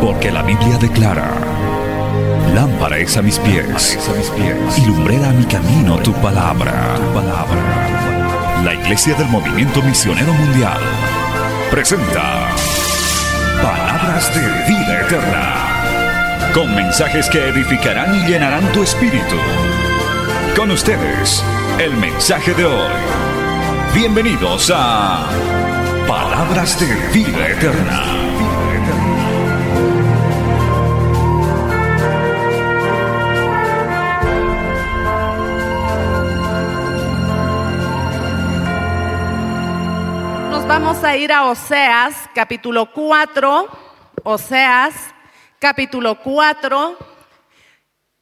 Porque la Biblia declara, lámpara es a mis pies, y lumbrera a mi camino tu palabra, tu palabra. La Iglesia del Movimiento Misionero Mundial presenta Palabras de Vida Eterna, con mensajes que edificarán y llenarán tu espíritu. Con ustedes, el mensaje de hoy. Bienvenidos a Palabras de Vida Eterna. Nos vamos a ir a Oseas, capítulo 4, Oseas, capítulo 4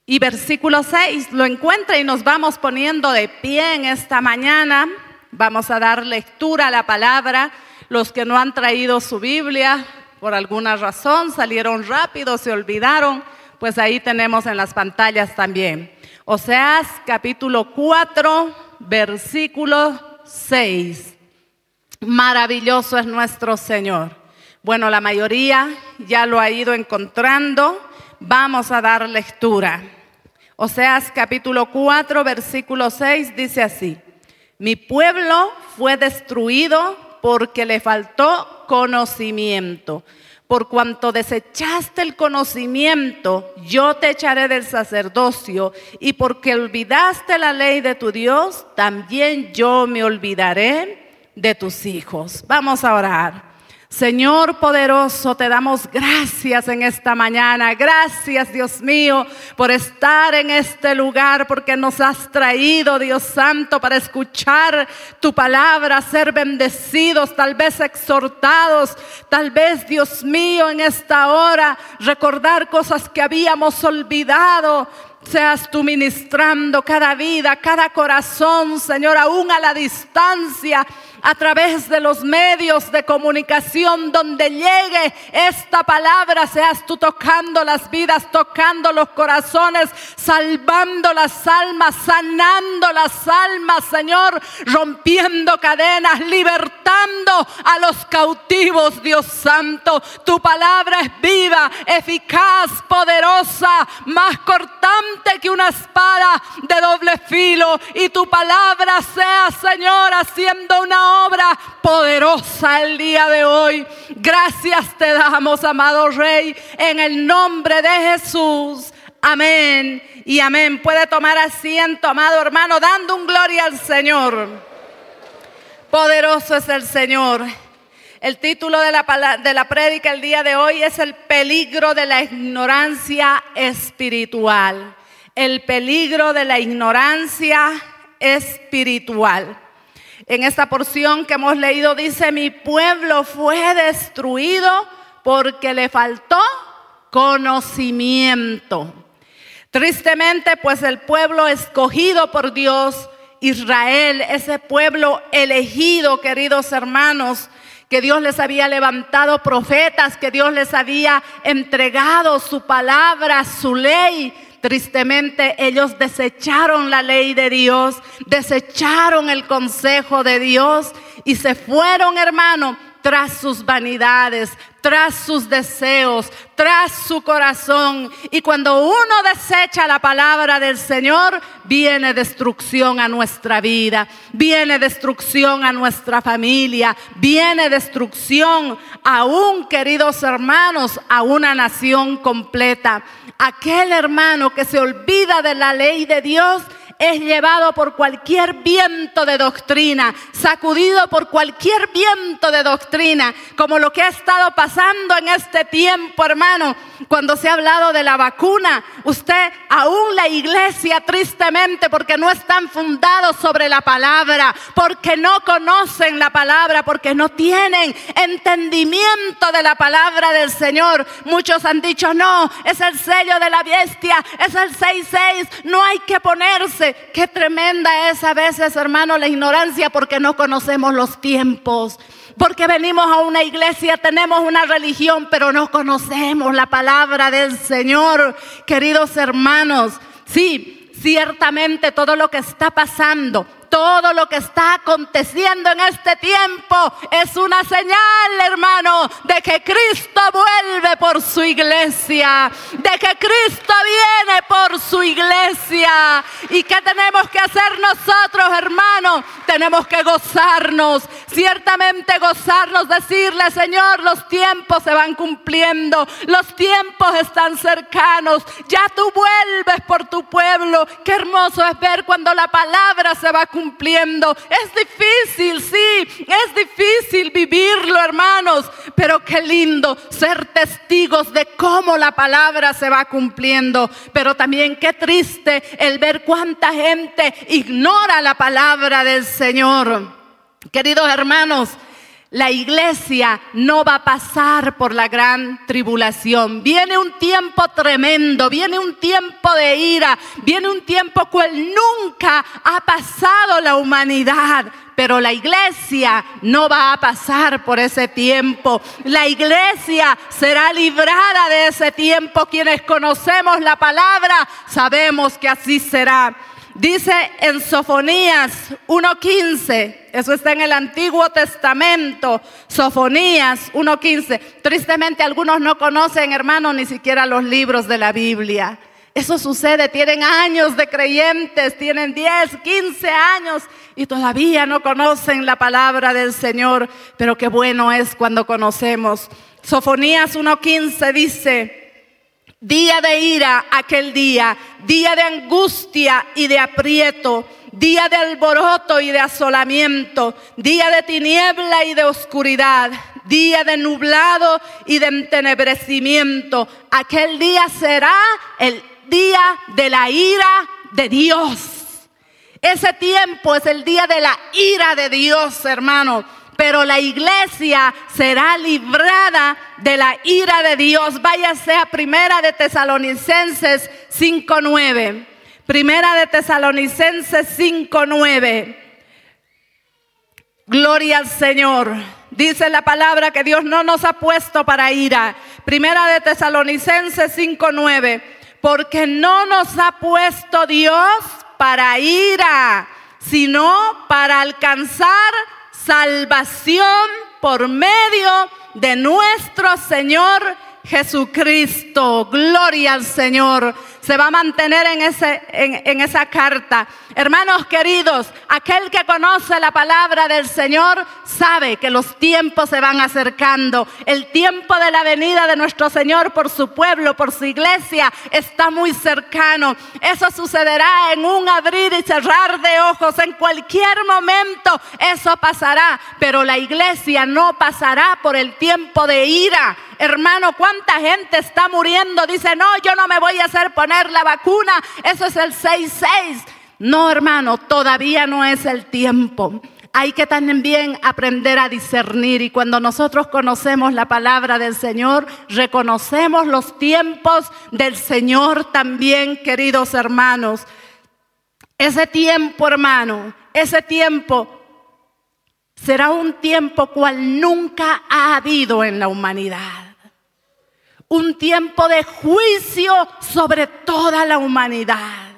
y versículo 6. Lo encuentra y nos vamos poniendo de pie en esta mañana. Vamos a dar lectura a la palabra. Los que no han traído su Biblia por alguna razón, salieron rápido, se olvidaron, pues ahí tenemos en las pantallas también. Oseas capítulo 4, versículo 6. Maravilloso es nuestro Señor. Bueno, la mayoría ya lo ha ido encontrando. Vamos a dar lectura. Oseas capítulo 4, versículo 6 dice así. Mi pueblo fue destruido porque le faltó conocimiento. Por cuanto desechaste el conocimiento, yo te echaré del sacerdocio, y porque olvidaste la ley de tu Dios, también yo me olvidaré de tus hijos. Vamos a orar. Señor poderoso, te damos gracias en esta mañana. Gracias, Dios mío, por estar en este lugar, porque nos has traído, Dios Santo, para escuchar tu palabra, ser bendecidos, tal vez exhortados, tal vez, Dios mío, en esta hora, recordar cosas que habíamos olvidado seas tú ministrando cada vida, cada corazón, Señor, aún a la distancia, a través de los medios de comunicación donde llegue esta palabra, seas tú tocando las vidas, tocando los corazones, salvando las almas, sanando las almas, Señor, rompiendo cadenas, libertando a los cautivos, Dios Santo. Tu palabra es viva, eficaz, poderosa, más cortante que una espada de doble filo. Y tu palabra sea, Señor, haciendo una obra poderosa el día de hoy. Gracias te damos, amado Rey, en el nombre de Jesús. Amén y amén. Puede tomar asiento, amado hermano, dando un gloria al Señor. Poderoso es el Señor. El título de la, de la prédica el día de hoy es el peligro de la ignorancia espiritual. El peligro de la ignorancia espiritual. En esta porción que hemos leído dice, mi pueblo fue destruido porque le faltó conocimiento. Tristemente, pues el pueblo escogido por Dios, Israel, ese pueblo elegido, queridos hermanos, que Dios les había levantado profetas, que Dios les había entregado su palabra, su ley. Tristemente ellos desecharon la ley de Dios, desecharon el consejo de Dios y se fueron, hermano, tras sus vanidades, tras sus deseos, tras su corazón. Y cuando uno desecha la palabra del Señor, viene destrucción a nuestra vida, viene destrucción a nuestra familia, viene destrucción aún, queridos hermanos, a una nación completa. Aquel hermano que se olvida de la ley de Dios, es llevado por cualquier viento de doctrina, sacudido por cualquier viento de doctrina, como lo que ha estado pasando en este tiempo, hermano, cuando se ha hablado de la vacuna. Usted, aún la iglesia, tristemente, porque no están fundados sobre la palabra, porque no conocen la palabra, porque no tienen entendimiento de la palabra del Señor. Muchos han dicho, no, es el sello de la bestia, es el 6-6, no hay que ponerse. Qué tremenda es a veces, hermano, la ignorancia porque no conocemos los tiempos. Porque venimos a una iglesia, tenemos una religión, pero no conocemos la palabra del Señor. Queridos hermanos, sí, ciertamente todo lo que está pasando, Todo lo que está aconteciendo en este tiempo es una señal, hermano, de que Cristo vuelve por su iglesia, de que Cristo viene por su iglesia. ¿Y qué tenemos que hacer nosotros, hermano? Tenemos que gozarnos, ciertamente gozarnos, decirle, Señor, los tiempos se van cumpliendo, los tiempos están cercanos, ya tú vuelves por tu pueblo. Qué hermoso es ver cuando la palabra se va cumpliendo. Es difícil, sí, es difícil vivirlo, hermanos, pero qué lindo ser testigos de cómo la palabra se va cumpliendo. Pero también qué triste el ver cuánta gente ignora la palabra del Señor. Queridos hermanos, la iglesia no va a pasar por la gran tribulación. Viene un tiempo tremendo, viene un tiempo de ira, viene un tiempo cual nunca ha pasado la humanidad. Pero la iglesia no va a pasar por ese tiempo. La iglesia será librada de ese tiempo. Quienes conocemos la palabra sabemos que así será. Dice en Sofonías 1.15, eso está en el Antiguo Testamento, Sofonías 1.15. Tristemente algunos no conocen, hermanos, ni siquiera los libros de la Biblia. Eso sucede, tienen años de creyentes, tienen 10, 15 años y todavía no conocen la palabra del Señor, pero qué bueno es cuando conocemos. Sofonías 1.15 dice, Día de ira aquel día, día de angustia y de aprieto, día de alboroto y de asolamiento, día de tiniebla y de oscuridad, día de nublado y de entenebrecimiento. Aquel día será el día de la ira de Dios. Ese tiempo es el día de la ira de Dios, hermano pero la iglesia será librada de la ira de Dios. Váyase a Primera de Tesalonicenses 5.9. Primera de Tesalonicenses 5.9. Gloria al Señor. Dice la palabra que Dios no nos ha puesto para ira. Primera de Tesalonicenses 5.9. Porque no nos ha puesto Dios para ira, sino para alcanzar salvación por medio de nuestro Señor Jesucristo. Gloria al Señor se va a mantener en, ese, en, esa carta. Hermanos queridos, aquel que conoce la palabra del Señor sabe que los tiempos se van acercando. El tiempo de la venida de nuestro Señor por su pueblo, por su iglesia, está muy cercano. Eso sucederá en un abrir y cerrar de ojos. En cualquier momento eso pasará. Pero la iglesia no pasará por el tiempo de ira. Hermano, ¿cuánta gente está muriendo? Dice, no, yo no me voy a hacer poner la vacuna, eso es el 6-6. No, hermano, todavía no es el tiempo. Hay que también aprender a discernir y cuando nosotros conocemos la palabra del Señor, reconocemos los tiempos del Señor también, queridos hermanos. Ese tiempo, hermano, ese tiempo será un tiempo cual nunca ha habido en la humanidad un tiempo de juicio sobre toda la humanidad.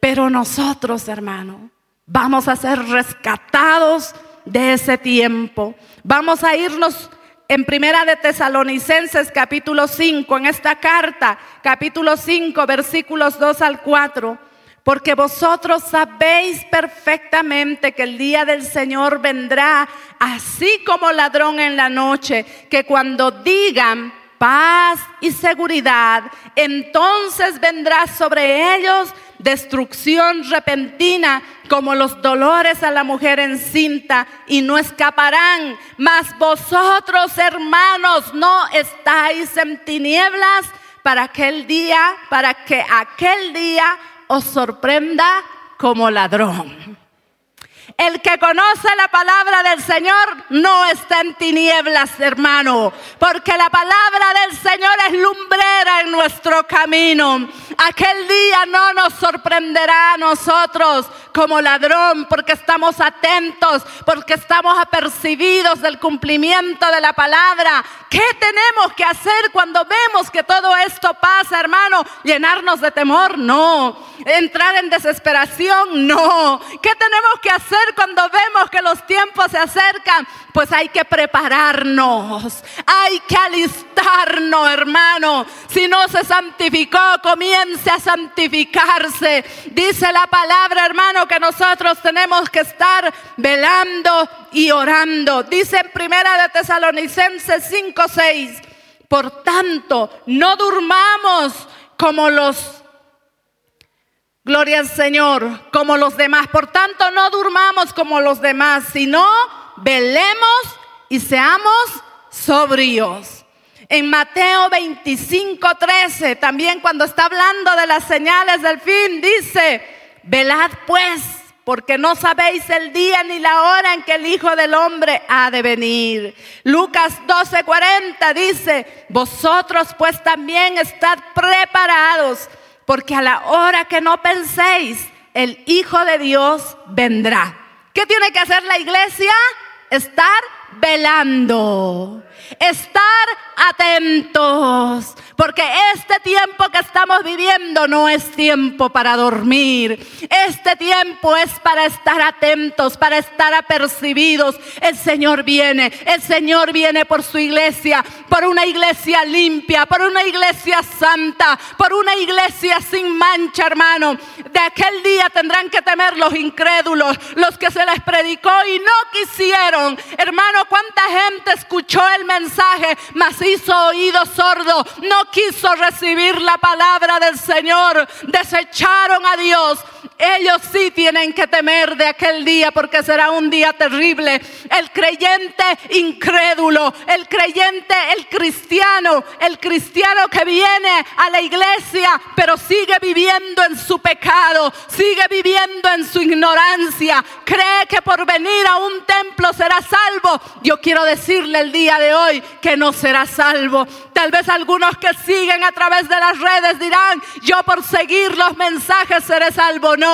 Pero nosotros, hermano, vamos a ser rescatados de ese tiempo. Vamos a irnos en Primera de Tesalonicenses capítulo 5, en esta carta, capítulo 5, versículos 2 al 4 porque vosotros sabéis perfectamente que el día del Señor vendrá así como ladrón en la noche, que cuando digan paz y seguridad, entonces vendrá sobre ellos destrucción repentina como los dolores a la mujer encinta y no escaparán. Mas vosotros, hermanos, no estáis en tinieblas para aquel día, para que aquel día os sorprenda como ladrón. El que conoce la palabra del Señor no está en tinieblas, hermano, porque la palabra del Señor es lumbrera en nuestro camino. Aquel día no nos sorprenderá a nosotros como ladrón, porque estamos atentos, porque estamos apercibidos del cumplimiento de la palabra. ¿Qué tenemos que hacer cuando vemos que todo esto pasa, hermano? ¿Llenarnos de temor? No. ¿Entrar en desesperación? No. ¿Qué tenemos que hacer cuando vemos que los tiempos se acercan? Pues hay que prepararnos, hay que alistarnos, hermano. Si no se santificó, comience a santificarse. Dice la palabra, hermano, que nosotros tenemos que estar velando y orando. Dice en primera de Tesalonicenses 5, 6. Por tanto, no durmamos como los Gloria al Señor, como los demás. Por tanto, no durmamos como los demás, sino velemos y seamos sobrios. En Mateo 25, 13, también cuando está hablando de las señales del fin, dice, velad pues, porque no sabéis el día ni la hora en que el Hijo del Hombre ha de venir. Lucas 12, 40 dice, vosotros pues también estad preparados porque a la hora que no penséis, el Hijo de Dios vendrá. ¿Qué tiene que hacer la iglesia? Estar velando, estar atentos, porque este tiempo que estamos viviendo no es tiempo para dormir. Este tiempo es para estar atentos, para estar apercibidos. El Señor viene, el Señor viene por su iglesia, por una iglesia limpia, por una iglesia santa, por una iglesia sin mancha, hermano. De aquel día tendrán que temer los incrédulos, los que se les predicó y no quisieron. Hermano, ¿cuánta gente escuchó el mensaje, mas hizo oído sordo? No quiso recibir la palabra del Señor, desecharon a Dios. Ellos sí tienen que temer de aquel día porque será un día terrible. El creyente incrédulo, el creyente, el cristiano, el cristiano que viene a la iglesia pero sigue viviendo en su pecado, sigue viviendo en su ignorancia, cree que por venir a un templo será salvo. Yo quiero decirle el día de hoy que no será salvo. Tal vez algunos que siguen a través de las redes dirán, yo por seguir los mensajes seré salvo. No,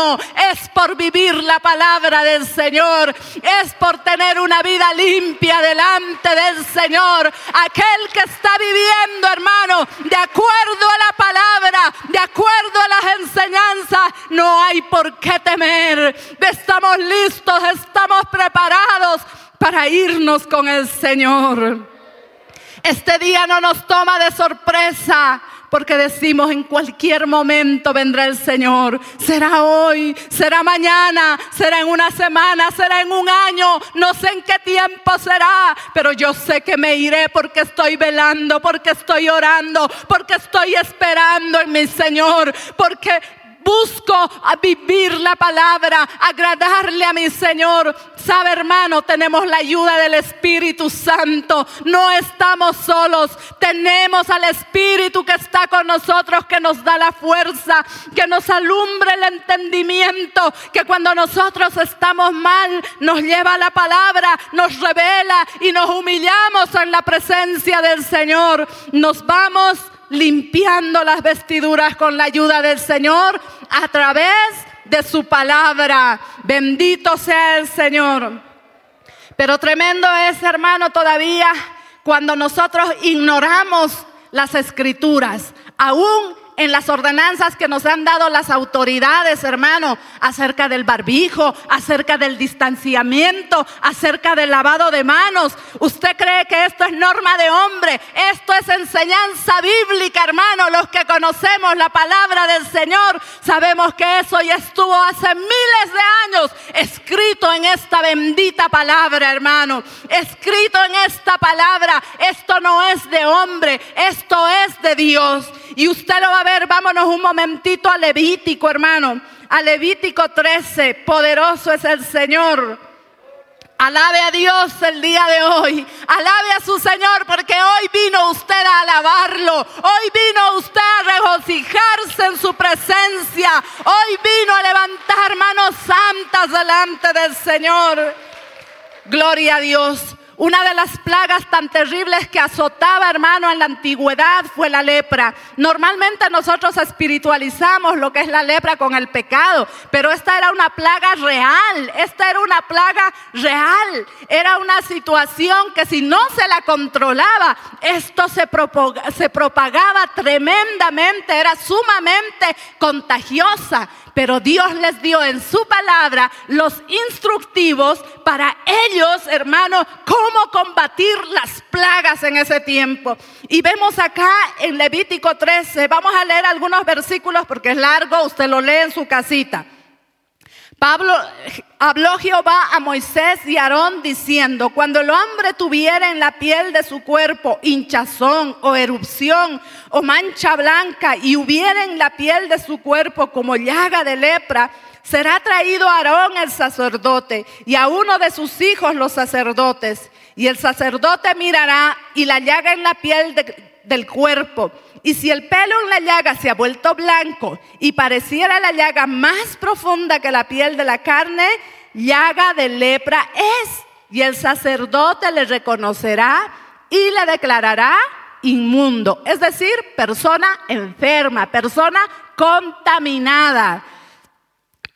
es por vivir la palabra del Señor, es por tener una vida limpia delante del Señor. Aquel que está viviendo, hermano, de acuerdo a la palabra, de acuerdo a las enseñanzas, no hay por qué temer. Estamos listos, estamos preparados para irnos con el Señor. Este día no nos toma de sorpresa porque decimos en cualquier momento vendrá el Señor. Será hoy, será mañana, será en una semana, será en un año, no sé en qué tiempo será, pero yo sé que me iré porque estoy velando, porque estoy orando, porque estoy esperando en mi Señor, porque busco a vivir la palabra, agradarle a mi Señor. Sabe hermano, tenemos la ayuda del Espíritu Santo. No estamos solos. Tenemos al Espíritu que está con nosotros, que nos da la fuerza, que nos alumbre el entendimiento, que cuando nosotros estamos mal nos lleva la palabra, nos revela y nos humillamos en la presencia del Señor. Nos vamos limpiando las vestiduras con la ayuda del Señor a través de su palabra. Bendito sea el Señor. Pero tremendo es, hermano, todavía cuando nosotros ignoramos las escrituras, aún en las ordenanzas que nos han dado las autoridades, hermano, acerca del barbijo, acerca del distanciamiento, acerca del lavado de manos. ¿Usted cree que esto es norma de hombre? Esto es enseñanza bíblica, hermano. Los que conocemos la palabra del Señor, sabemos que eso ya estuvo hace miles de años escrito en esta bendita palabra, hermano. Escrito en esta palabra. Esto no es de hombre, esto es de Dios. Y usted lo va a ver, vámonos un momentito a Levítico, hermano. A Levítico 13, poderoso es el Señor. Alabe a Dios el día de hoy. Alabe a su Señor porque hoy vino usted a alabarlo. Hoy vino usted a regocijarse en su presencia. Hoy vino a levantar manos santas delante del Señor. Gloria a Dios. Una de las plagas tan terribles que azotaba, hermano, en la antigüedad fue la lepra. Normalmente nosotros espiritualizamos lo que es la lepra con el pecado, pero esta era una plaga real, esta era una plaga real, era una situación que si no se la controlaba, esto se, se propagaba tremendamente, era sumamente contagiosa pero Dios les dio en su palabra los instructivos para ellos, hermanos, cómo combatir las plagas en ese tiempo. Y vemos acá en Levítico 13, vamos a leer algunos versículos porque es largo, usted lo lee en su casita. Pablo habló Jehová a Moisés y Aarón diciendo, cuando el hombre tuviera en la piel de su cuerpo hinchazón o erupción o mancha blanca y hubiera en la piel de su cuerpo como llaga de lepra, será traído Aarón el sacerdote y a uno de sus hijos los sacerdotes. Y el sacerdote mirará y la llaga en la piel del cuerpo y si el pelo en la llaga se ha vuelto blanco y pareciera la llaga más profunda que la piel de la carne, llaga de lepra es. Y el sacerdote le reconocerá y le declarará inmundo, es decir, persona enferma, persona contaminada.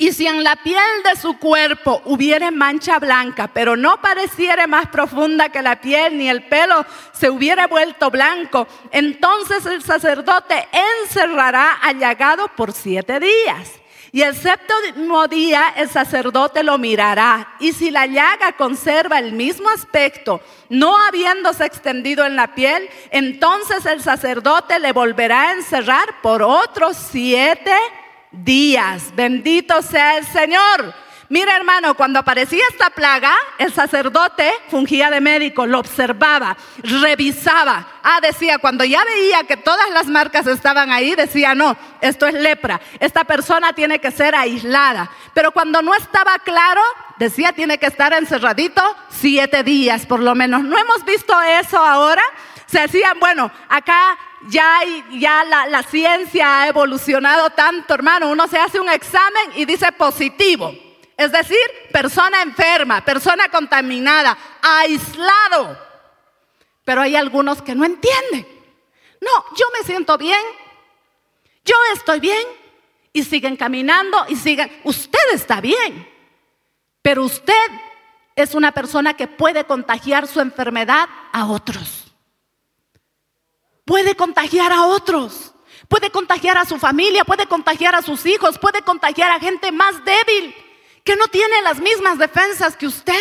Y si en la piel de su cuerpo hubiere mancha blanca, pero no pareciere más profunda que la piel, ni el pelo se hubiera vuelto blanco, entonces el sacerdote encerrará al llagado por siete días. Y el séptimo día el sacerdote lo mirará. Y si la llaga conserva el mismo aspecto, no habiéndose extendido en la piel, entonces el sacerdote le volverá a encerrar por otros siete días días. Bendito sea el Señor. Mira hermano, cuando aparecía esta plaga, el sacerdote fungía de médico, lo observaba, revisaba. Ah, decía, cuando ya veía que todas las marcas estaban ahí, decía, no, esto es lepra, esta persona tiene que ser aislada. Pero cuando no estaba claro, decía, tiene que estar encerradito siete días por lo menos. ¿No hemos visto eso ahora? Se decían, bueno, acá ya, la, la ciencia ha evolucionado tanto, hermano. Uno se hace un examen y dice positivo. Es decir, persona enferma, persona contaminada, aislado. Pero hay algunos que no entienden. No, yo me siento bien, yo estoy bien y siguen caminando y siguen. Usted está bien, pero usted es una persona que puede contagiar su enfermedad a otros puede contagiar a otros, puede contagiar a su familia, puede contagiar a sus hijos, puede contagiar a gente más débil que no tiene las mismas defensas que usted.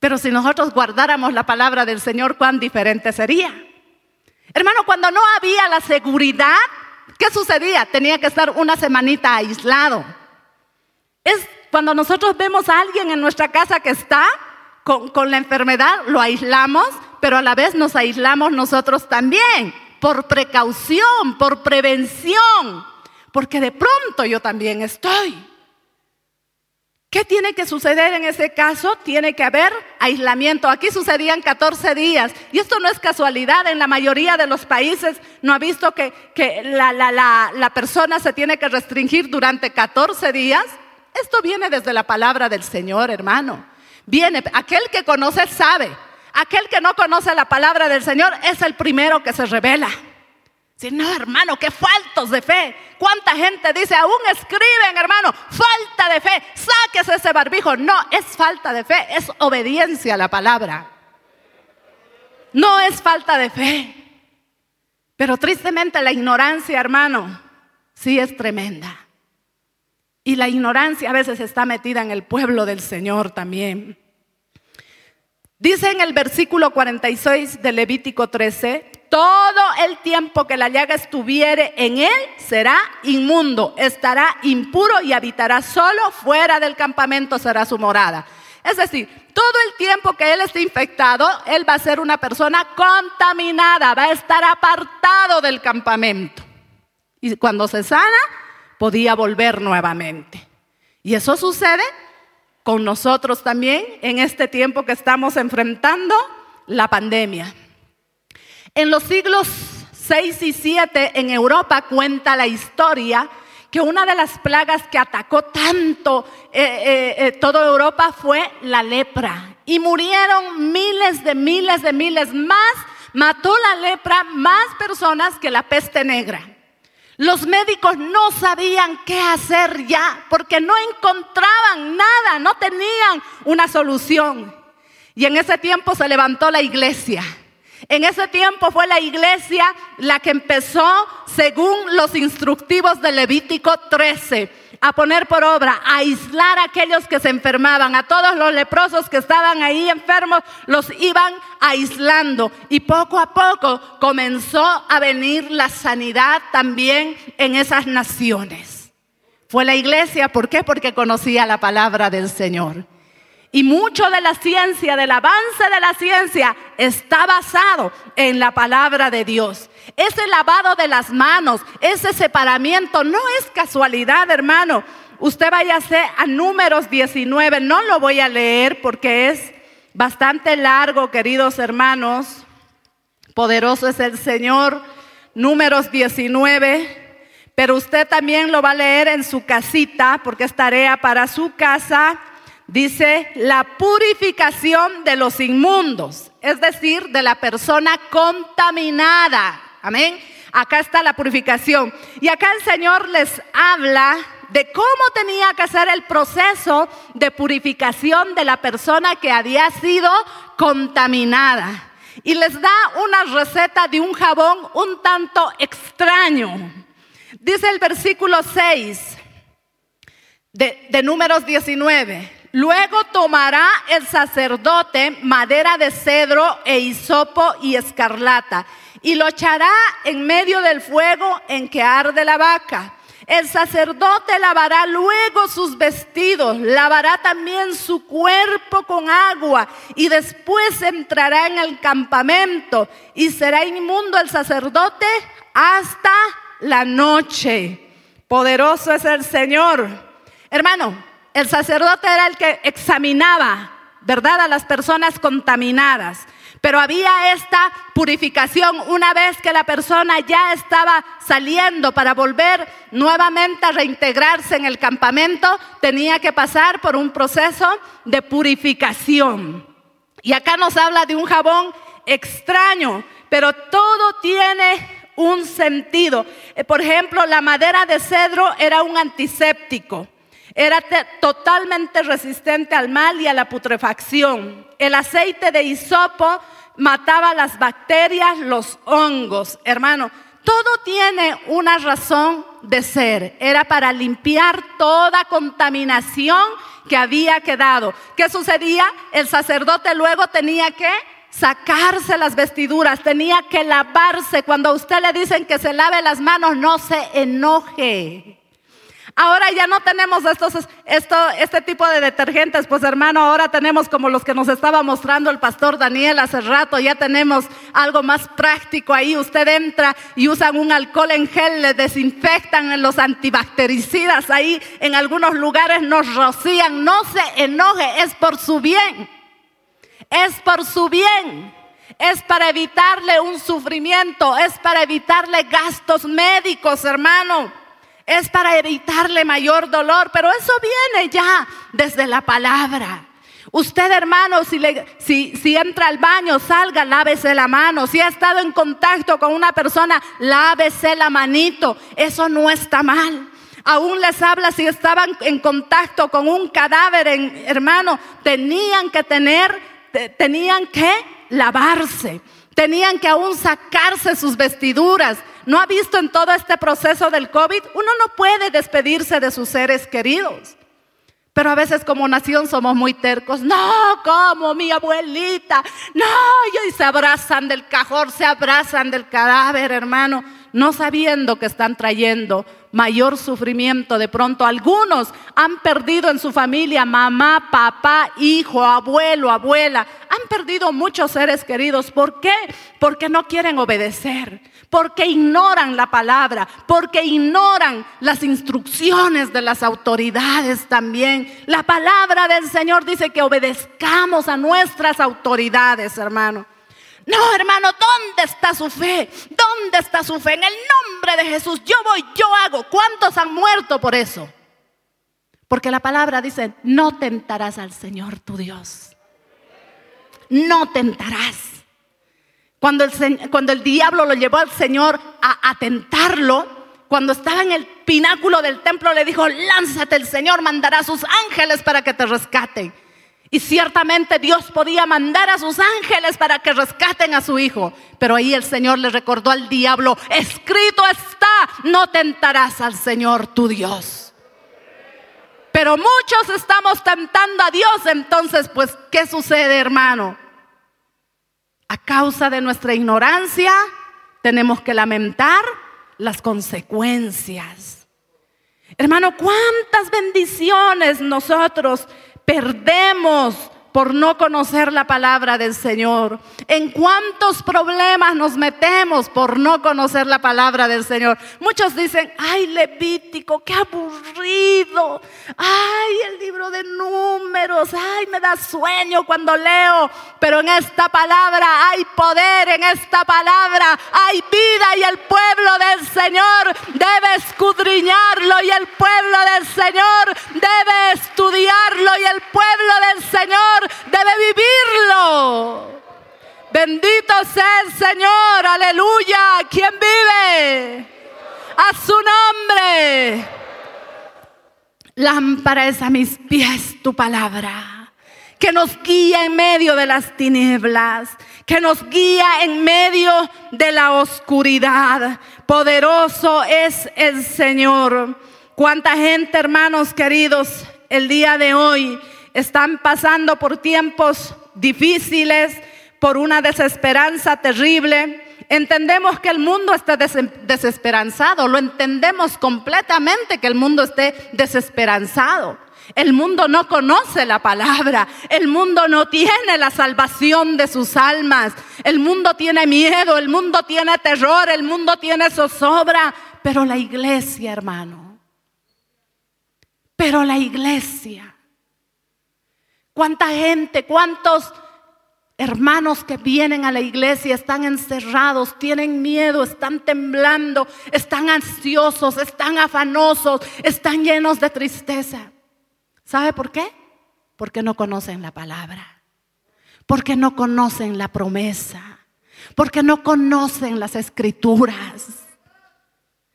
Pero si nosotros guardáramos la palabra del Señor, cuán diferente sería. Hermano, cuando no había la seguridad, ¿qué sucedía? Tenía que estar una semanita aislado. Es cuando nosotros vemos a alguien en nuestra casa que está con, con la enfermedad, lo aislamos pero a la vez nos aislamos nosotros también, por precaución, por prevención, porque de pronto yo también estoy. ¿Qué tiene que suceder en ese caso? Tiene que haber aislamiento. Aquí sucedían 14 días. Y esto no es casualidad. En la mayoría de los países no ha visto que, la, la persona se tiene que restringir durante 14 días. Esto viene desde la palabra del Señor, hermano. Viene, aquel que conoce sabe. Aquel que no conoce la palabra del Señor es el primero que se revela. Si no, hermano, qué faltos de fe. ¿Cuánta gente dice, aún escriben, hermano, falta de fe? Sáquese ese barbijo. No, es falta de fe, es obediencia a la palabra. No es falta de fe. Pero tristemente la ignorancia, hermano, sí es tremenda. Y la ignorancia a veces está metida en el pueblo del Señor también. Dice en el versículo 46 de Levítico 13, todo el tiempo que la llaga estuviere en él será inmundo, estará impuro y habitará solo fuera del campamento será su morada. Es decir, todo el tiempo que él esté infectado, él va a ser una persona contaminada, va a estar apartado del campamento. Y cuando se sana, podía volver nuevamente. Y eso sucede con nosotros también en este tiempo que estamos enfrentando la pandemia. En los siglos 6 y 7 en Europa cuenta la historia que una de las plagas que atacó tanto eh, eh, eh, toda Europa fue la lepra. Y murieron miles de miles de miles más. Mató la lepra más personas que la peste negra. Los médicos no sabían qué hacer ya porque no encontraban nada, no tenían una solución. Y en ese tiempo se levantó la iglesia. En ese tiempo fue la iglesia la que empezó, según los instructivos de Levítico 13, a poner por obra, a aislar a aquellos que se enfermaban, a todos los leprosos que estaban ahí enfermos, los iban aislando. Y poco a poco comenzó a venir la sanidad también en esas naciones. Fue la iglesia, ¿por qué? Porque conocía la palabra del Señor. Y mucho de la ciencia, del avance de la ciencia, está basado en la palabra de Dios. Ese lavado de las manos, ese separamiento, no es casualidad, hermano. Usted váyase a números 19, no lo voy a leer porque es bastante largo, queridos hermanos. Poderoso es el Señor. Números 19, pero usted también lo va a leer en su casita porque es tarea para su casa Dice la purificación de los inmundos, es decir, de la persona contaminada. Amén. Acá está la purificación. Y acá el Señor les habla de cómo tenía que hacer el proceso de purificación de la persona que había sido contaminada. Y les da una receta de un jabón un tanto extraño. Dice el versículo 6 de, de números 19. Luego tomará el sacerdote madera de cedro e hisopo y escarlata y lo echará en medio del fuego en que arde la vaca. El sacerdote lavará luego sus vestidos, lavará también su cuerpo con agua y después entrará en el campamento y será inmundo el sacerdote hasta la noche. Poderoso es el Señor. Hermano, el sacerdote era el que examinaba, ¿verdad?, a las personas contaminadas. Pero había esta purificación una vez que la persona ya estaba saliendo para volver nuevamente a reintegrarse en el campamento, tenía que pasar por un proceso de purificación. Y acá nos habla de un jabón extraño, pero todo tiene un sentido. Eh, por ejemplo, la madera de cedro era un antiséptico. Era totalmente resistente al mal y a la putrefacción. El aceite de hisopo mataba las bacterias, los hongos. Hermano, todo tiene una razón de ser. Era para limpiar toda contaminación que había quedado. ¿Qué sucedía? El sacerdote luego tenía que sacarse las vestiduras, tenía que lavarse. Cuando a usted le dicen que se lave las manos, no se enoje. Ahora ya no tenemos estos, esto, este tipo de detergentes, pues hermano, ahora tenemos como los que nos estaba mostrando el pastor Daniel hace rato, ya tenemos algo más práctico ahí. Usted entra y usan un alcohol en gel, le desinfectan los antibactericidas ahí, en algunos lugares nos rocían. No se enoje, es por su bien, es por su bien. Es para evitarle un sufrimiento, es para evitarle gastos médicos, hermano es para evitarle mayor dolor, pero eso viene ya desde la palabra. Usted, hermano, si, si, si, entra al baño, salga, lávese la mano. Si ha estado en contacto con una persona, lávese la manito. Eso no está mal. Aún les habla si estaban en contacto con un cadáver, hermano, tenían que tener, tenían que lavarse. Tenían que aún sacarse sus vestiduras. ¿No ha visto en todo este proceso del COVID? Uno no puede despedirse de sus seres queridos. Pero a veces como nación somos muy tercos. No, como mi abuelita. No, y se abrazan del cajón, se abrazan del cadáver, hermano, no sabiendo que están trayendo mayor sufrimiento. De pronto algunos han perdido en su familia mamá, papá, hijo, abuelo, abuela. Han perdido muchos seres queridos. ¿Por qué? Porque no quieren obedecer porque ignoran la palabra, porque ignoran las instrucciones de las autoridades también. La palabra del Señor dice que obedezcamos a nuestras autoridades, hermano. No, hermano, ¿dónde está su fe? ¿Dónde está su fe? En el nombre de Jesús, yo voy, yo hago. ¿Cuántos han muerto por eso? Porque la palabra dice, no tentarás al Señor tu Dios. No tentarás. Cuando el, cuando el diablo lo llevó al Señor a, a tentarlo, cuando estaba en el pináculo del templo, le dijo, lánzate, el Señor mandará a sus ángeles para que te rescaten. Y ciertamente Dios podía mandar a sus ángeles para que rescaten a su hijo. Pero ahí el Señor le recordó al diablo, escrito está, no tentarás al Señor tu Dios. Pero muchos estamos tentando a Dios, entonces, pues, ¿qué sucede, hermano? A causa de nuestra ignorancia, tenemos que lamentar las consecuencias. Hermano, ¿cuántas bendiciones nosotros perdemos por no conocer la palabra del Señor. En cuántos problemas nos metemos por no conocer la palabra del Señor. Muchos dicen, ay Levítico, qué aburrido. Ay, el libro de números, ay, me da sueño cuando leo. Pero en esta palabra hay poder, en esta palabra hay vida y el pueblo del Señor debe escudriñarlo y el pueblo del Señor debe estudiarlo y el pueblo del Señor debe vivirlo. Bendito sea el Señor, aleluya. ¿Quién vive? A su nombre. Lámpara es a mis pies tu palabra, que nos guía en medio de las tinieblas, que nos guía en medio de la oscuridad. Poderoso es el Señor. Cuánta gente, hermanos queridos, el día de hoy están pasando por tiempos difíciles, por una desesperanza terrible. Entendemos que el mundo está desesperanzado, lo entendemos completamente que el mundo esté desesperanzado. El mundo no conoce la palabra, el mundo no tiene la salvación de sus almas, el mundo tiene miedo, el mundo tiene terror, el mundo tiene zozobra, pero la iglesia, hermano, pero la iglesia ¿Cuánta gente, cuántos hermanos que vienen a la iglesia están encerrados, tienen miedo, están temblando, están ansiosos, están afanosos, están llenos de tristeza? ¿Sabe por qué? Porque no conocen la palabra, porque no conocen la promesa, porque no conocen las escrituras.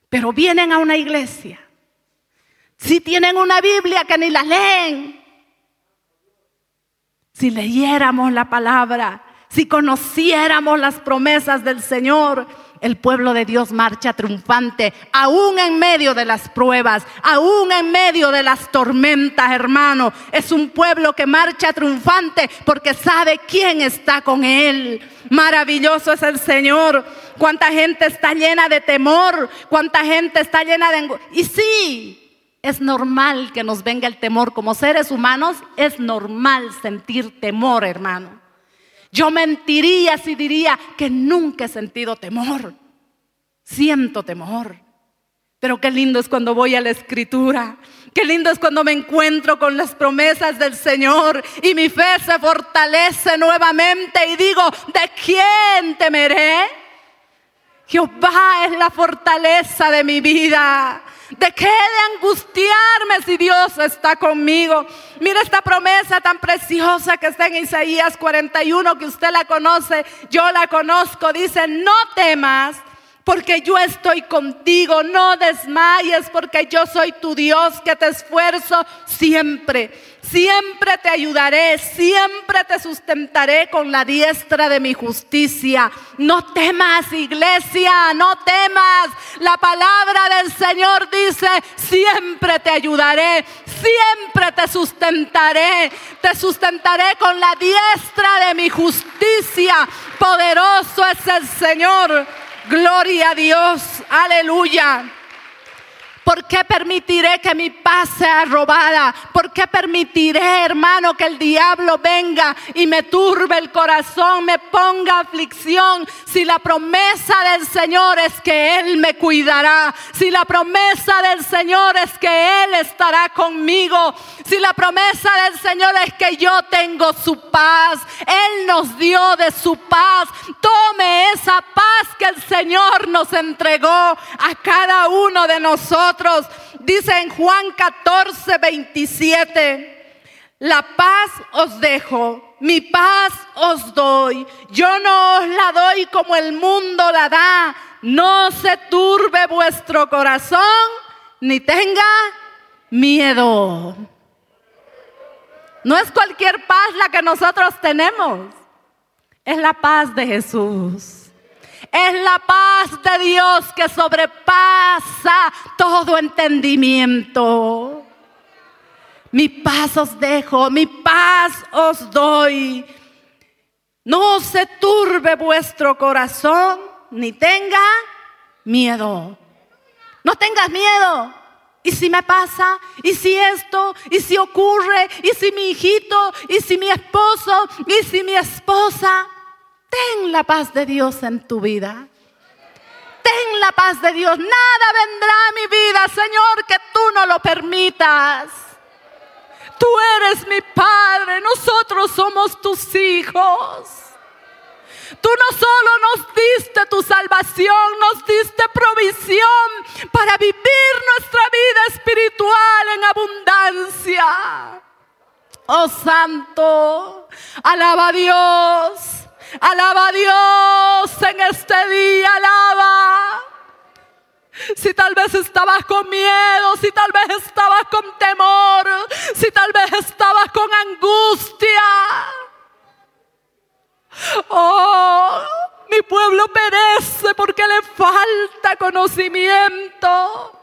Pero vienen a una iglesia. Si tienen una Biblia que ni la leen, si leyéramos la palabra, si conociéramos las promesas del Señor, el pueblo de Dios marcha triunfante, aún en medio de las pruebas, aún en medio de las tormentas, hermano. Es un pueblo que marcha triunfante porque sabe quién está con él. Maravilloso es el Señor. Cuánta gente está llena de temor, cuánta gente está llena de... Y sí, es normal que nos venga el temor. Como seres humanos es normal sentir temor, hermano. Yo mentiría si diría que nunca he sentido temor. Siento temor. Pero qué lindo es cuando voy a la escritura. Qué lindo es cuando me encuentro con las promesas del Señor y mi fe se fortalece nuevamente y digo, ¿de quién temeré? Jehová es la fortaleza de mi vida. ¿De qué de angustiarme si Dios está conmigo? Mira esta promesa tan preciosa que está en Isaías 41, que usted la conoce, yo la conozco. Dice, no temas porque yo estoy contigo, no desmayes, porque yo soy tu Dios que te esfuerzo siempre. Siempre te ayudaré, siempre te sustentaré con la diestra de mi justicia. No temas, iglesia, no temas. La palabra del Señor dice, siempre te ayudaré, siempre te sustentaré. Te sustentaré con la diestra de mi justicia. Poderoso es el Señor. Gloria a Dios, aleluya. ¿Por qué permitiré que mi paz sea robada? ¿Por qué permitiré, hermano, que el diablo venga y me turbe el corazón, me ponga aflicción? Si la promesa del Señor es que Él me cuidará, si la promesa del Señor es que Él estará conmigo, si la promesa del Señor es que yo tengo su paz, Él nos dio de su paz, tome esa paz que el Señor nos entregó a cada uno de nosotros. Dice en Juan 14, 27, la paz os dejo, mi paz os doy. Yo no os la doy como el mundo la da. No se turbe vuestro corazón, ni tenga miedo. No es cualquier paz la que nosotros tenemos, es la paz de Jesús. Es la paz de Dios que sobrepasa todo entendimiento. Mi paz os dejo, mi paz os doy. No se turbe vuestro corazón, ni tenga miedo. No tengas miedo. ¿Y si me pasa? ¿Y si esto? ¿Y si ocurre? ¿Y si mi hijito? ¿Y si mi esposo? ¿Y si mi esposa? Ten la paz de Dios en tu vida. Ten la paz de Dios. Nada vendrá a mi vida, Señor, que tú no lo permitas. Tú eres mi Padre, nosotros somos tus hijos. Tú no solo nos diste tu salvación, nos diste provisión para vivir nuestra vida espiritual en abundancia. Oh Santo, alaba a Dios. Alaba a Dios en este día, alaba. Si tal vez estabas con miedo, si tal vez estabas con temor, si tal vez estabas con angustia. Oh, mi pueblo perece porque le falta conocimiento.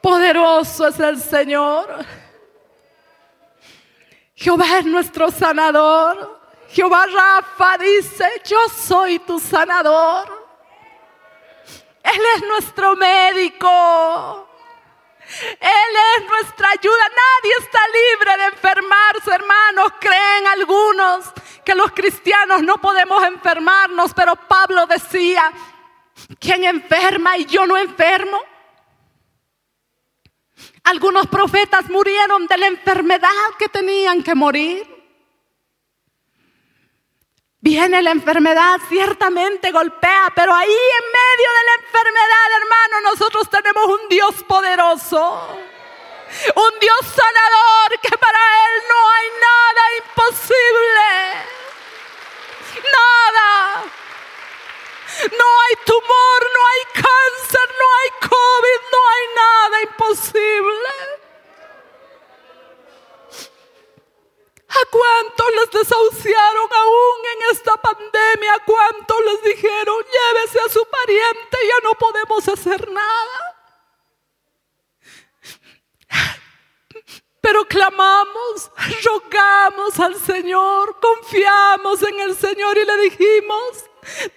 Poderoso es el Señor. Jehová es nuestro sanador. Jehová Rafa dice, yo soy tu sanador. Él es nuestro médico. Él es nuestra ayuda. Nadie está libre de enfermarse, hermanos. Creen algunos que los cristianos no podemos enfermarnos, pero Pablo decía, ¿quién enferma y yo no enfermo? Algunos profetas murieron de la enfermedad que tenían que morir. Viene la enfermedad, ciertamente golpea, pero ahí en medio de la enfermedad, hermano, nosotros tenemos un Dios poderoso. Un Dios sanador que para Él no hay nada imposible. Nada. No hay tumor, no hay cáncer, no hay COVID, no hay nada imposible. ¿A cuántos les desahuciaron aún en esta pandemia? ¿A cuántos les dijeron, llévese a su pariente, ya no podemos hacer nada? Pero clamamos, rogamos al Señor, confiamos en el Señor y le dijimos,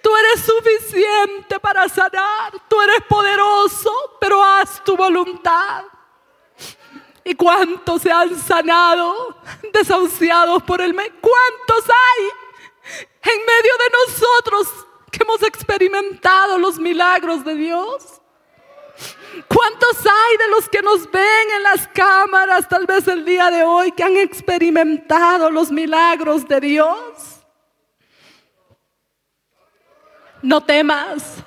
tú eres suficiente para sanar, tú eres poderoso, pero haz tu voluntad. ¿Y cuántos se han sanado, desahuciados por el mes? ¿Cuántos hay en medio de nosotros que hemos experimentado los milagros de Dios? ¿Cuántos hay de los que nos ven en las cámaras, tal vez el día de hoy, que han experimentado los milagros de Dios? No temas.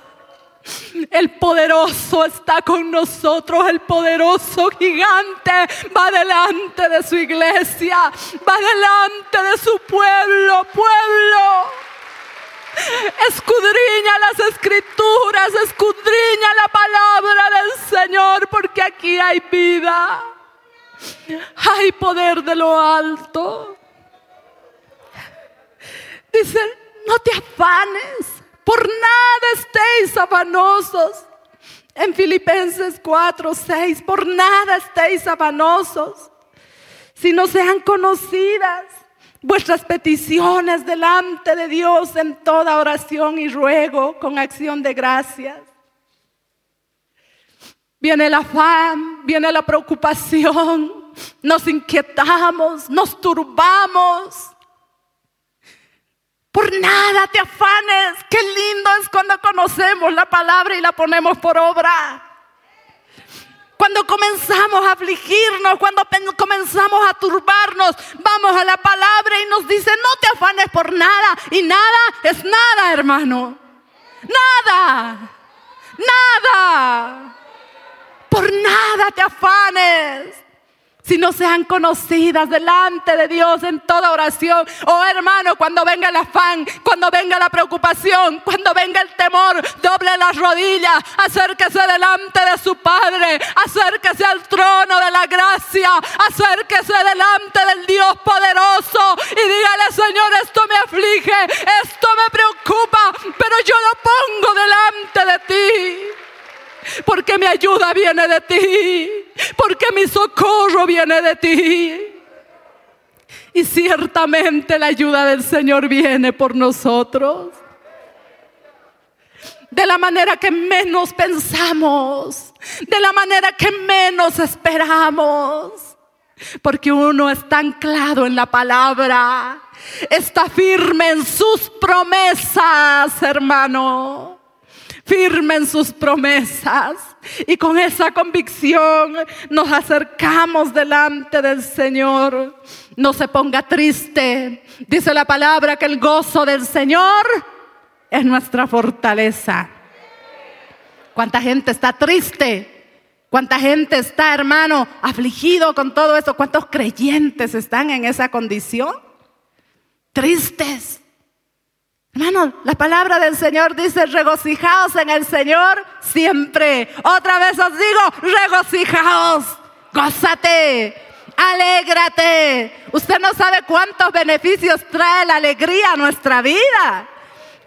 El poderoso está con nosotros, el poderoso gigante va delante de su iglesia, va delante de su pueblo, pueblo. Escudriña las escrituras, escudriña la palabra del Señor, porque aquí hay vida, hay poder de lo alto. Dice, no te afanes por nada estéis afanosos. En Filipenses 4, 6, por nada estéis afanosos, si no sean conocidas vuestras peticiones delante de Dios en toda oración y ruego con acción de gracias. Viene el afán, viene la preocupación, nos inquietamos, nos turbamos. Por nada te afanes. Qué lindo es cuando conocemos la palabra y la ponemos por obra. Cuando comenzamos a afligirnos, cuando comenzamos a turbarnos, vamos a la palabra y nos dice, no te afanes por nada. Y nada es nada, hermano. Nada. Nada. Por nada te afanes si no sean conocidas delante de Dios en toda oración. Oh hermano, cuando venga el afán, cuando venga la preocupación, cuando venga el temor, doble las rodillas, acérquese delante de su Padre, acérquese al trono de la gracia, acérquese delante del Dios poderoso y dígale, Señor, esto me aflige, esto me preocupa, pero yo lo pongo delante de ti porque mi ayuda viene de ti, porque mi socorro viene de ti. Y ciertamente la ayuda del Señor viene por nosotros. De la manera que menos pensamos, de la manera que menos esperamos. Porque uno está anclado en la palabra, está firme en sus promesas, hermano firme en sus promesas. Y con esa convicción nos acercamos delante del Señor. No se ponga triste. Dice la palabra que el gozo del Señor es nuestra fortaleza. ¿Cuánta gente está triste? ¿Cuánta gente está, hermano, afligido con todo eso? ¿Cuántos creyentes están en esa condición? Tristes. Hermano, la palabra del Señor dice, regocijaos en el Señor siempre. Otra vez os digo, regocijaos, gózate, alégrate. Usted no sabe cuántos beneficios trae la alegría a nuestra vida.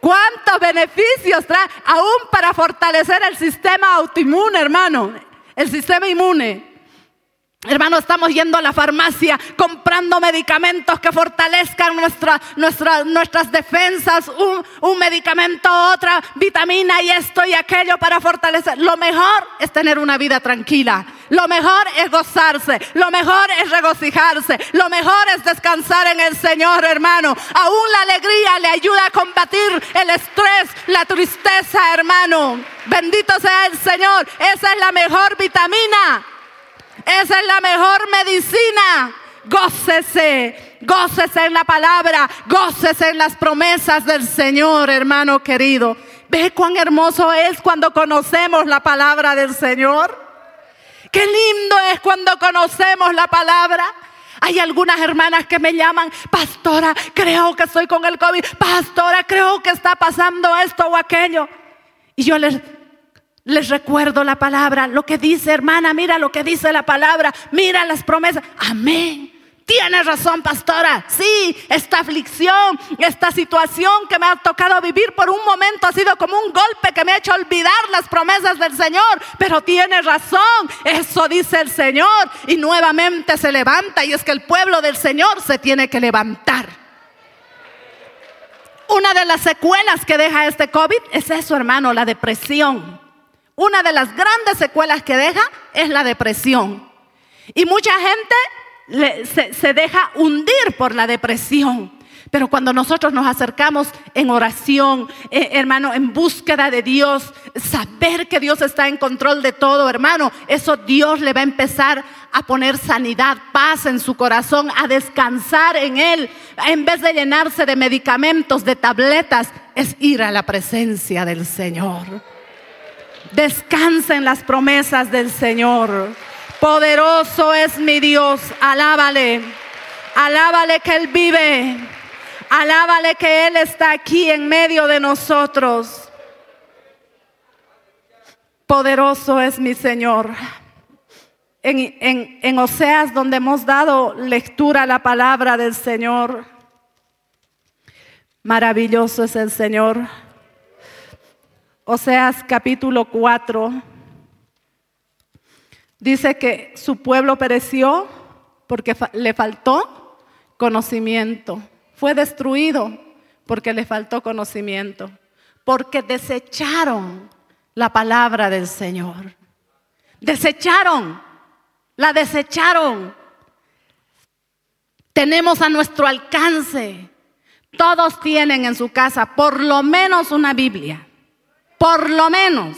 Cuántos beneficios trae, aún para fortalecer el sistema autoinmune, hermano, el sistema inmune. Hermano, estamos yendo a la farmacia comprando medicamentos que fortalezcan nuestras defensas, un, un, medicamento, otra vitamina y esto y aquello para fortalecer. Lo mejor es tener una vida tranquila. Lo mejor es gozarse. Lo mejor es regocijarse. Lo mejor es descansar en el Señor, hermano. Aún la alegría le ayuda a combatir el estrés, la tristeza, hermano. Bendito sea el Señor. Esa es la mejor vitamina esa es la mejor medicina. Gócese, gócese en la palabra, gócese en las promesas del Señor, hermano querido. Ve cuán hermoso es cuando conocemos la palabra del Señor. Qué lindo es cuando conocemos la palabra. Hay algunas hermanas que me llaman, pastora, creo que estoy con el COVID, pastora, creo que está pasando esto o aquello. Y yo les les recuerdo la palabra, lo que dice hermana, mira lo que dice la palabra, mira las promesas. Amén. Tienes razón, pastora. Sí, esta aflicción, esta situación que me ha tocado vivir por un momento ha sido como un golpe que me ha hecho olvidar las promesas del Señor. Pero tiene razón, eso dice el Señor. Y nuevamente se levanta y es que el pueblo del Señor se tiene que levantar. Una de las secuelas que deja este COVID es eso, hermano, la depresión. Una de las grandes secuelas que deja es la depresión. Y mucha gente se, deja hundir por la depresión. Pero cuando nosotros nos acercamos en oración, eh, hermano, en búsqueda de Dios, saber que Dios está en control de todo, hermano, eso Dios le va a empezar a poner sanidad, paz en su corazón, a descansar en Él. En vez de llenarse de medicamentos, de tabletas, es ir a la presencia del Señor. Descansa en las promesas del Señor. Poderoso es mi Dios, alábale. Alábale que Él vive. Alábale que Él está aquí en medio de nosotros. Poderoso es mi Señor. En, en, Oseas, donde hemos dado lectura a la palabra del Señor, maravilloso es el Señor. Oseas capítulo 4 dice que su pueblo pereció porque le faltó conocimiento. Fue destruido porque le faltó conocimiento. Porque desecharon la palabra del Señor. Desecharon, la desecharon. Tenemos a nuestro alcance. Todos tienen en su casa por lo menos una Biblia. Por lo menos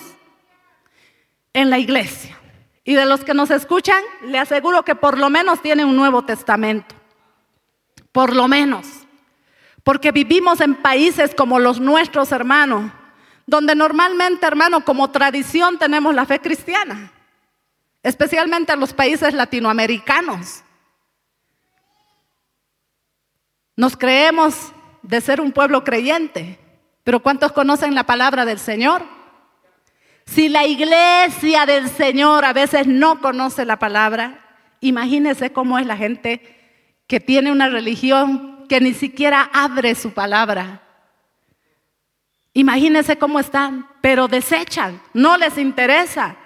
en la iglesia. Y de los que nos escuchan, le aseguro que por lo menos tienen un Nuevo Testamento. Por lo menos. Porque vivimos en países como los nuestros, hermanos, donde normalmente, hermano, como tradición tenemos la fe cristiana, especialmente en los países latinoamericanos. Nos creemos de ser un pueblo creyente, pero ¿cuántos conocen la palabra del Señor? Si la iglesia del Señor a veces no conoce la palabra, imagínese cómo es la gente que tiene una religión que ni siquiera abre su palabra. Imagínense cómo están, pero desechan, no les interesa.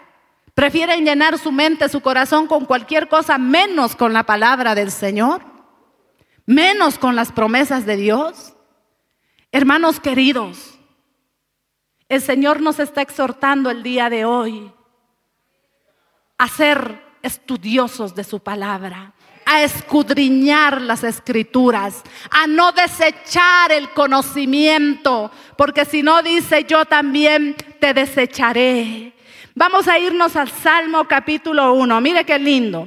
Prefieren llenar su mente, su corazón con cualquier cosa, menos con la palabra del Señor, menos con las promesas de Dios. Hermanos queridos, el Señor nos está exhortando el día de hoy a ser estudiosos de su palabra, a escudriñar las escrituras, a no desechar el conocimiento, porque si no dice yo también te desecharé. Vamos a irnos al Salmo capítulo 1. Mire qué lindo.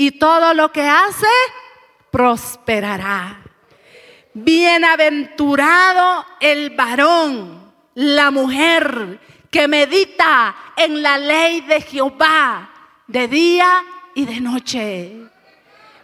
Y todo lo que hace prosperará. Bienaventurado el varón, la mujer que medita en la ley de Jehová de día y de noche.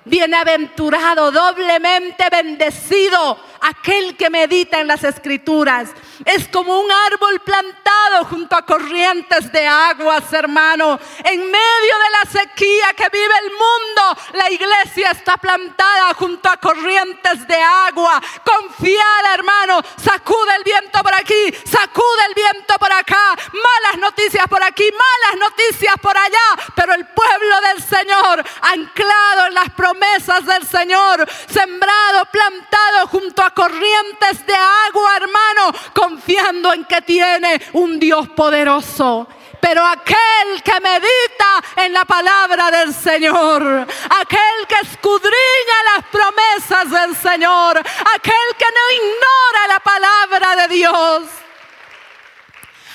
Bienaventurado, doblemente bendecido aquel que medita en las escrituras. Es como un árbol plantado junto a corrientes de aguas, hermano. En medio de la sequía que vive el mundo, la iglesia está plantada junto a corrientes de agua. Confiada, hermano. Sacude el viento por aquí, sacude el viento por acá. Malas noticias por aquí, malas noticias por allá. Pero el pueblo del Señor, anclado en las promesas del Señor, sembrado, plantado junto a corrientes de agua, hermano, confiando en que tiene un Dios poderoso. Pero aquel que medita en la palabra del Señor, aquel que escudriña las promesas del Señor, aquel que no ignora la palabra de Dios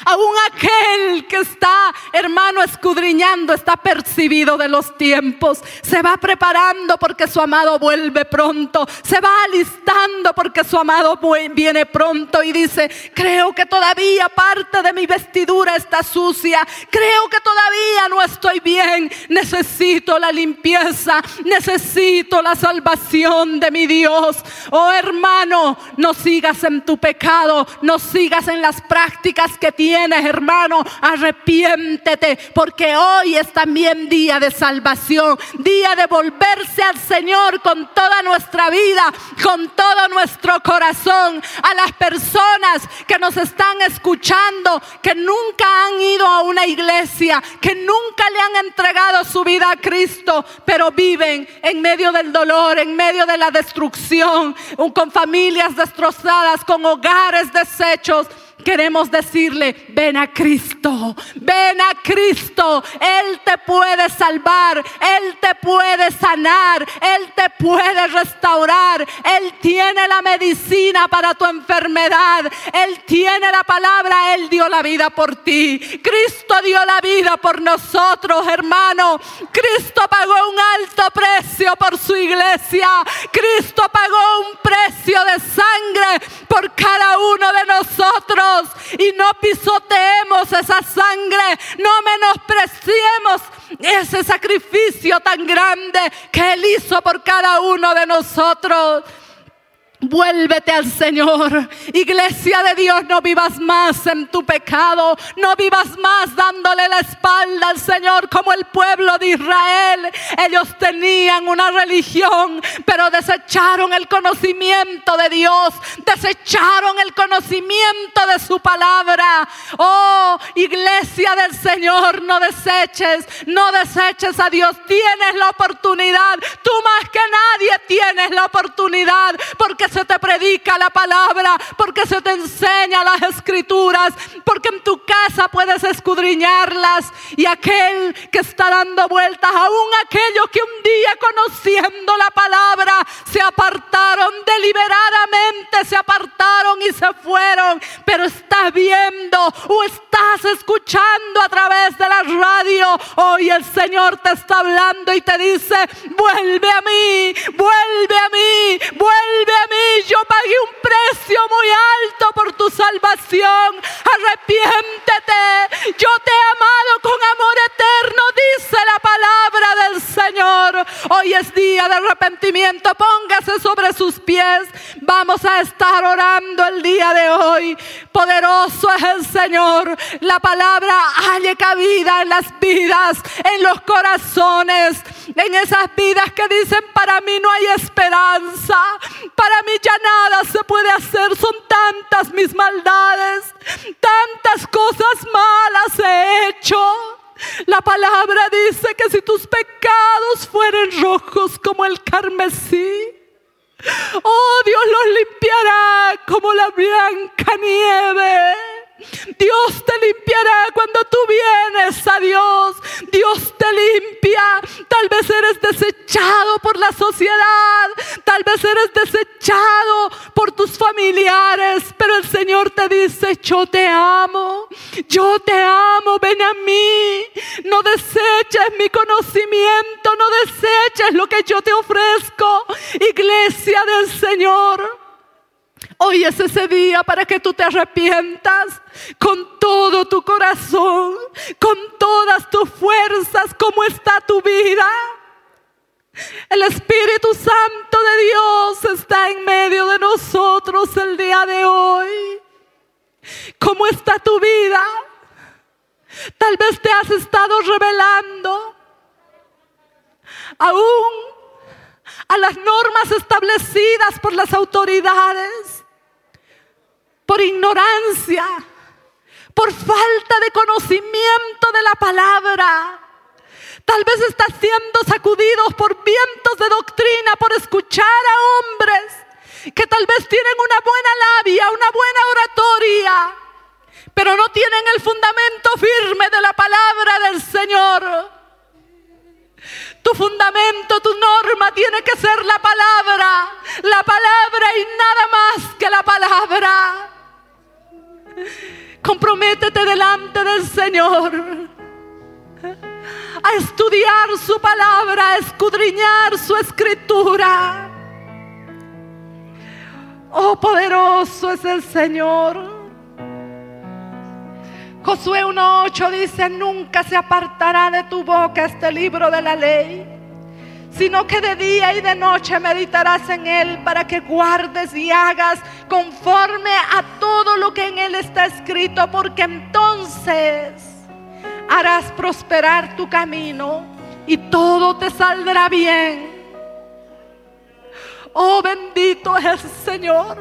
Aún aquel que está, hermano, escudriñando, está percibido de los tiempos. Se va preparando porque su amado vuelve pronto. Se va alistando porque su amado viene pronto y dice, creo que todavía parte de mi vestidura está sucia. Creo que todavía no estoy bien. Necesito la limpieza. Necesito la salvación de mi Dios. Oh hermano, no sigas en tu pecado. No sigas en las prácticas que tienes hermano, arrepiéntete, porque hoy es también día de salvación, día de volverse al Señor con toda nuestra vida, con todo nuestro corazón. A las personas que nos están escuchando, que nunca han ido a una iglesia, que nunca le han entregado su vida a Cristo, pero viven en medio del dolor, en medio de la destrucción, con familias destrozadas, con hogares deshechos queremos decirle, ven a Cristo, ven a Cristo, Él te puede salvar, Él te puede sanar, Él te puede restaurar, Él tiene la medicina para tu enfermedad, Él tiene la palabra, Él dio la vida por ti, Cristo dio la vida por nosotros, hermano, Cristo pagó un alto precio por su iglesia, Cristo pagó un precio de sangre por cada uno de nosotros y no pisoteemos esa sangre, no menospreciemos ese sacrificio tan grande que Él hizo por cada uno de nosotros. Vuélvete al Señor. Iglesia de Dios, no vivas más en tu pecado. No vivas más dándole la espalda al Señor como el pueblo de Israel. Ellos tenían una religión, pero desecharon el conocimiento de Dios. Desecharon el conocimiento de su palabra. Oh, iglesia del Señor, no deseches, no deseches a Dios. Tienes la oportunidad. Tú más que nadie tienes la oportunidad porque se te predica la palabra, porque se te enseña las escrituras, porque en tu casa puedes escudriñarlas. Y aquel que está dando vueltas, aún aquellos que un día conociendo la palabra se apartaron deliberadamente, se apartaron y se fueron, pero estás viendo o estás escuchando a través de la radio. Hoy el Señor te está hablando y te dice, vuelve a mí, vuelve a mí, vuelve a mí yo pagué un precio muy alto por tu salvación. Arrepiéntete. Yo te he amado con amor eterno, dice la palabra del Señor. Hoy es día de arrepentimiento. Póngase sobre sus pies. Vamos a estar orando el día de hoy. Poderoso es el Señor. La palabra halle cabida en las vidas, en los corazones, en esas vidas que dicen para mí no hay esperanza. Para mí ya nada se puede hacer. Son tantas mis maldades, tantas cosas malas he hecho. La palabra dice que si tus pecados fueren rojos como el carmesí, oh Dios los limpiará como la blanca nieve. Dios te limpiará cuando tú vienes a Dios. Dios te limpia. Tal vez eres desechado por la sociedad. Tal vez eres desechado por tus familiares. Pero el Señor te dice, yo te amo. Yo te amo. Ven a mí. No deseches mi conocimiento. No deseches lo que yo te ofrezco. Iglesia del Señor. Hoy es ese día para que tú te arrepientas con todo tu corazón, con todas tus fuerzas, cómo está tu vida. El Espíritu Santo de Dios está en medio de nosotros el día de hoy. ¿Cómo está tu vida? Tal vez te has estado revelando aún a las normas establecidas por las autoridades por ignorancia, por falta de conocimiento de la palabra. Tal vez estás siendo sacudidos por vientos de doctrina, por escuchar a hombres que tal vez tienen una buena labia, una buena oratoria, pero no tienen el fundamento firme de la palabra del Señor. Tu fundamento, tu norma tiene que ser la palabra, la palabra y nada más que la palabra. Comprométete delante del Señor a estudiar su palabra, a escudriñar su escritura. Oh, poderoso es el Señor. Josué 1.8 dice, nunca se apartará de tu boca este libro de la ley sino que de día y de noche meditarás en él para que guardes y hagas conforme a todo lo que en él está escrito, porque entonces harás prosperar tu camino y todo te saldrá bien. Oh, bendito es el Señor.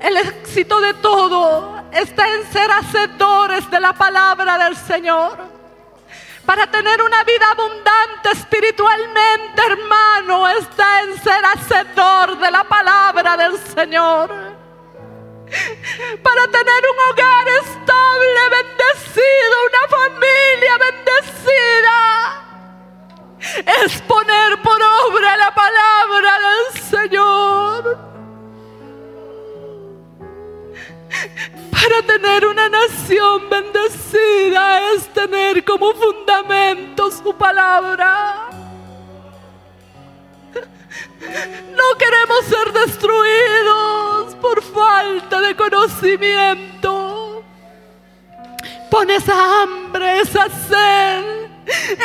El éxito de todo está en ser hacedores de la palabra del Señor. Para tener una vida abundante espiritualmente, hermano, está en ser hacedor de la palabra del Señor. Para tener un hogar estable, bendecido, una familia bendecida, es poner por obra la palabra del Señor. Para tener una nación bendecida es tener como fundamento su palabra. No queremos ser destruidos por falta de conocimiento. Pon esa hambre, esa sed,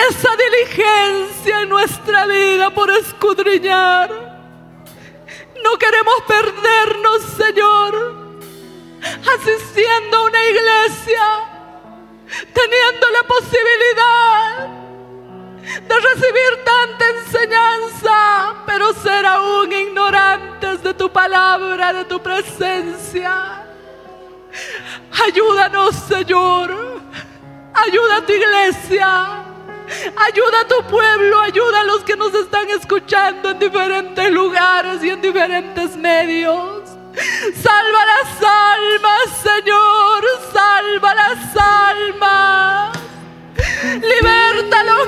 esa diligencia en nuestra vida por escudriñar No queremos perdernos, Señor, asistiendo a una iglesia, teniendo la posibilidad de recibir tanta enseñanza, pero ser aún ignorantes de tu palabra, de tu presencia. Ayúdanos, Señor. Ayuda a tu iglesia. Ayuda a tu pueblo, ayuda a los que nos están escuchando en diferentes lugares y en diferentes medios. Salva las almas, Señor, salva las almas. Liberta los